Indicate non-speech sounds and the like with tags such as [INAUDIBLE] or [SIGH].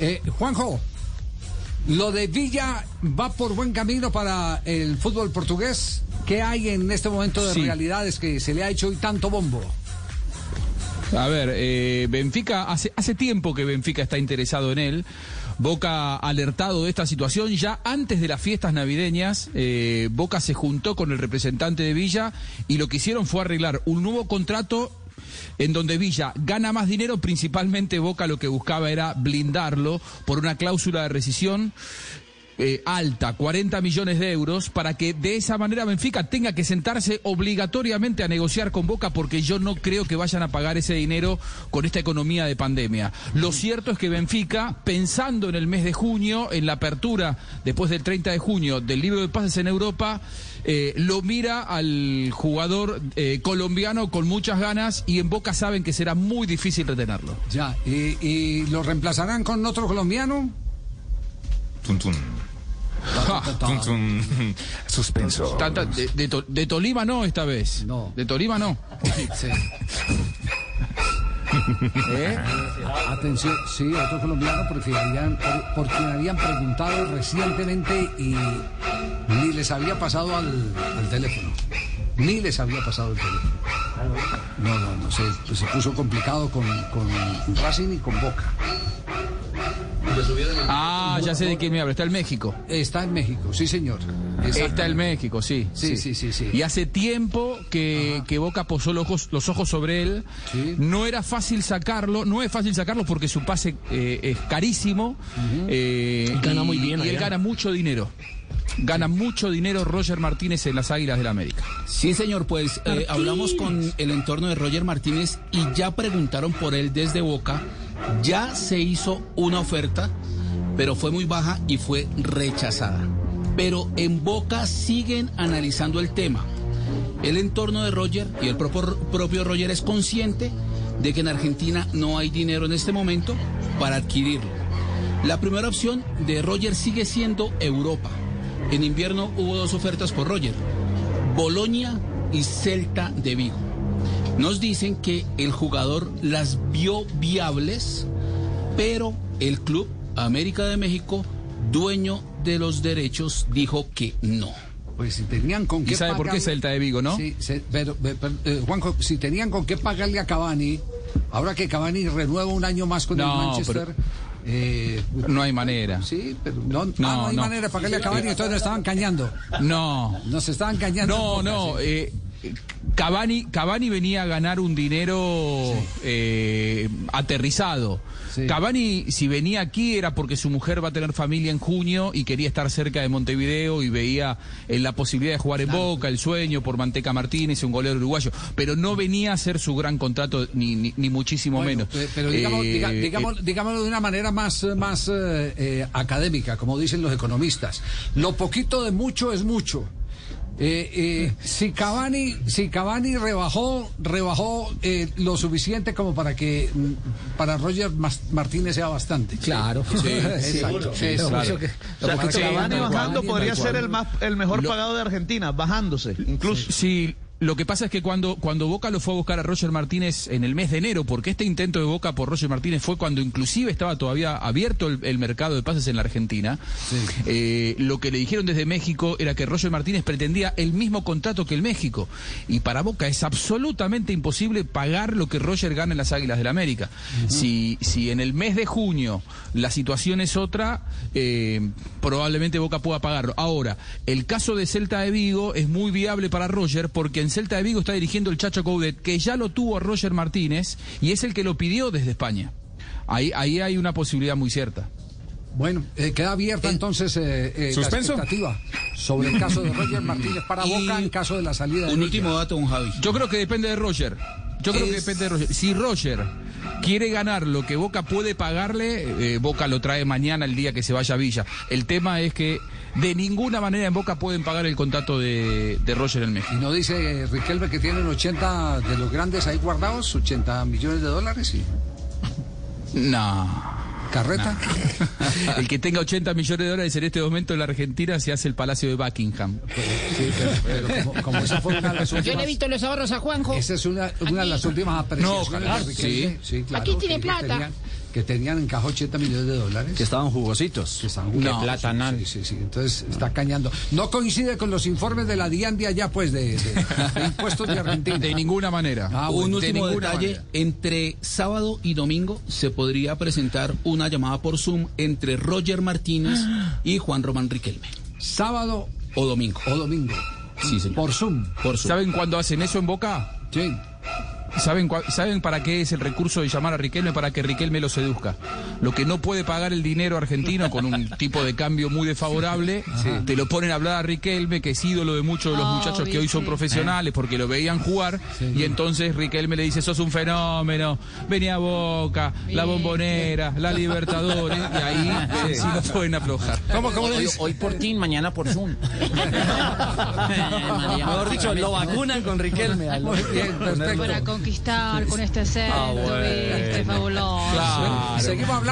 Eh, Juanjo, lo de Villa va por buen camino para el fútbol portugués. ¿Qué hay en este momento de Sí. realidades que se le ha hecho hoy tanto bombo? A ver, eh, Benfica, hace, hace tiempo que Benfica está interesado en él. Boca alertado de esta situación ya antes de las fiestas navideñas. eh, Boca se juntó con el representante de Villa y lo que hicieron fue arreglar un nuevo contrato en donde Villa gana más dinero, principalmente Boca lo que buscaba era blindarlo por una cláusula de rescisión eh, alta, 40 millones de euros, para que de esa manera Benfica tenga que sentarse obligatoriamente a negociar con Boca, porque yo no creo que vayan a pagar ese dinero con esta economía de pandemia. Lo cierto es que Benfica, pensando en el mes de junio, en la apertura después del 30 de junio del libro de pases en Europa, eh, lo mira al jugador eh, colombiano con muchas ganas y en Boca saben que será muy difícil retenerlo. Ya, ¿y, y lo reemplazarán con otro colombiano? Tun. [LAUGHS] Suspenso. De, de To- de Tolima no esta vez. No. De Tolima no. Sí. [LAUGHS] ¿Eh? Atención, sí, otro colombiano porque habían, por, por quien habían preguntado recientemente y ni les había pasado al, al teléfono. Ni les había pasado el teléfono. No, no, no, se, se puso complicado con, con Racing y con Boca. Ah, ya sé de quién me habla. Está el México. Está en México, sí señor. Está el México, sí. Sí, sí, sí, sí. Y hace tiempo que, que Boca posó los ojos, los ojos sobre él. Sí. No era fácil sacarlo, no es fácil sacarlo porque su pase eh, es carísimo. eh, Gana y- muy bien Y él gana mucho dinero. Gana mucho dinero Roger Martínez en las Águilas del América. Sí, señor, pues eh, hablamos con el entorno de Roger Martínez y ya preguntaron por él desde Boca. Ya se hizo una oferta, pero fue muy baja y fue rechazada. Pero en Boca siguen analizando el tema. El entorno de Roger y el propio, Roger es consciente de que en Argentina no hay dinero en este momento para adquirirlo. La primera opción de Roger sigue siendo Europa. En invierno hubo dos ofertas por Roger, Bolonia y Celta de Vigo. Nos dicen que el jugador las vio viables, pero el club América de México, dueño de los derechos, dijo que no. Pues si tenían con qué ¿Y sabe por qué Celta de Vigo, no? Sí, se- pero, eh, Juanjo, si tenían con qué pagarle a Cavani, ahora que Cavani renueva un año más con el Manchester. eh, No hay manera. sí, pero no, ah, No, hay no. manera de pagarle a Cavani, entonces nos estaban cañando. No. Nos estaban cañando. No, no. eh, Cavani, Cavani venía a ganar un dinero eh, aterrizado. Sí. Cavani, si venía aquí, era porque su mujer va a tener familia en junio y quería estar cerca de Montevideo y veía eh, la posibilidad de jugar en Boca, el sueño por Manteca Martínez, un golero uruguayo. Pero no venía a hacer su gran contrato, ni, ni, ni muchísimo Bueno, menos. pe- Pero digamos, Eh, diga- eh, digamos- digámoslo de una manera más, más eh, académica, como dicen los economistas. Lo poquito de mucho es mucho. Eh, eh, si Cavani, si Cavani rebajó, rebajó eh, lo suficiente como para que mm, para Roger Martínez sea bastante. Claro, Sí, exacto, sí, Lo claro. mucho que- O sea, Cavani bajando Cavani, podría ser el más el mejor Lo- pagado de Argentina, bajándose, incluso. Sí, lo que pasa es que cuando, cuando Boca lo fue a buscar a Roger Martínez en el mes de enero, porque este intento de Boca por Roger Martínez fue cuando inclusive estaba todavía abierto el, el mercado de pases en la Argentina, eh, lo que le dijeron desde México era que Roger Martínez pretendía el mismo contrato que el México. Y para Boca es absolutamente imposible pagar lo que Roger gana en las Águilas del América. si, si en el mes de junio la situación es otra, eh, probablemente Boca pueda pagarlo. Ahora, el caso de Celta de Vigo es muy viable para Roger porque en Celta de Vigo está dirigiendo el Chacho Coudet, que ya lo tuvo a Roger Martínez y es el que lo pidió desde España. Ahí, ahí hay una posibilidad muy cierta. Bueno, eh, queda abierta entonces eh, eh, la expectativa sobre el caso de Roger Martínez para Y Boca en caso de la salida de Un último dato, don Javi. Yo creo que depende de Roger. Yo creo que depende de Roger. Si Roger quiere ganar lo que Boca puede pagarle, eh, Boca lo trae mañana el día que se vaya a Villa. El tema es que de ninguna manera en Boca pueden pagar el contrato de, de Roger en México. Y no dice Riquelme que tienen 80 de los grandes ahí guardados, 80 millones de dólares. Y... [LAUGHS] No. ¿Carreta? El que tenga 80 millones de dólares en este momento en la Argentina se hace el Palacio de Buckingham. Sí, pero, pero como, como esa fue una de las Yo le he últimas... visto los ahorros a Juanjo. Esa es una, una de las últimas apreciaciones No, de Riquelme. sí. claro, Aquí tiene plata. Tenían, que tenían en caja 80 millones de dólares. Que estaban jugositos. Que están No. sí, platanal. Sí, sí, sí. Entonces está cañando. No coincide con los informes de la DIAN de allá, pues, de, de- de impuestos de Argentina. De ninguna manera. Ah, Un bueno, de último detalle, manera. entre sábado y domingo se podría presentar una llamada por Zoom entre Roger Martínez [GASPS] y Juan Román Riquelme. Sábado O domingo. o domingo. Sí, señor. Por Zoom. Por Zoom. ¿Saben cuándo hacen eso en Boca? Sí. ¿Saben, ¿Saben para qué es el recurso de llamar a Riquelme? Para que Riquelme lo seduzca. Lo que no puede pagar el dinero argentino con un [LAUGHS] tipo de cambio muy desfavorable, te lo ponen a hablar a Riquelme, que es ídolo de muchos de los Oh, muchachos que hoy son sí. profesionales porque lo veían jugar. Y entonces Riquelme le dice, sos un fenómeno, vení a Boca, la bombonera, la [LAUGHS] Libertadores. Y ahí eh, sí lo pueden aflojar. ¿Cómo, cómo Hoy, hoy por Team, mañana por Zoom. [LAUGHS] Mejor dicho, lo vacunan con Riquelme. Para conquistar con este acento, Ah, bueno. viste, fabuloso. Claro, Seguimos hablando